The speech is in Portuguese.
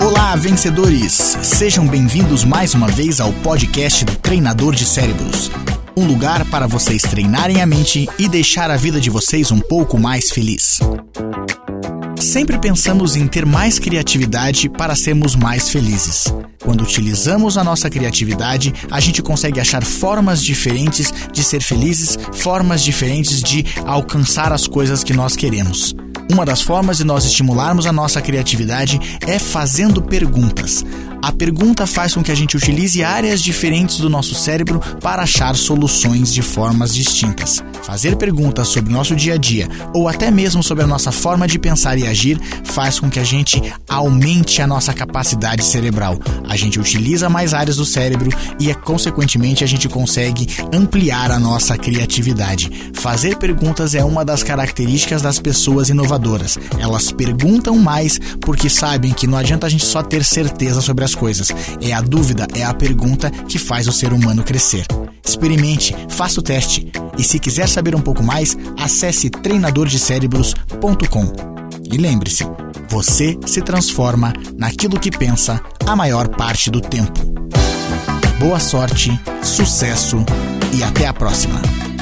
Olá, vencedores! Sejam bem-vindos mais uma vez ao podcast do Treinador de Cérebros. Um lugar para vocês treinarem a mente e deixar a vida de vocês um pouco mais feliz. Sempre pensamos em ter mais criatividade para sermos mais felizes. Quando utilizamos a nossa criatividade, a gente consegue achar formas diferentes de ser felizes, formas diferentes de alcançar as coisas que nós queremos. Uma das formas de nós estimularmos a nossa criatividade é fazendo perguntas. A pergunta faz com que a gente utilize áreas diferentes do nosso cérebro para achar soluções de formas distintas. Fazer perguntas sobre o nosso dia a dia ou até mesmo sobre a nossa forma de pensar e agir faz com que a gente aumente a nossa capacidade cerebral. A gente utiliza mais áreas do cérebro e, consequentemente, a gente consegue ampliar a nossa criatividade. Fazer perguntas é uma das características das pessoas inovadoras. Elas perguntam mais porque sabem que não adianta a gente só ter certeza sobre as coisas. É a dúvida, é a pergunta que faz o ser humano crescer. Experimente, faça o teste e se quiser saber um pouco mais, acesse treinadordecerebros.com. E lembre-se, você se transforma naquilo que pensa a maior parte do tempo. Boa sorte, sucesso e até a próxima!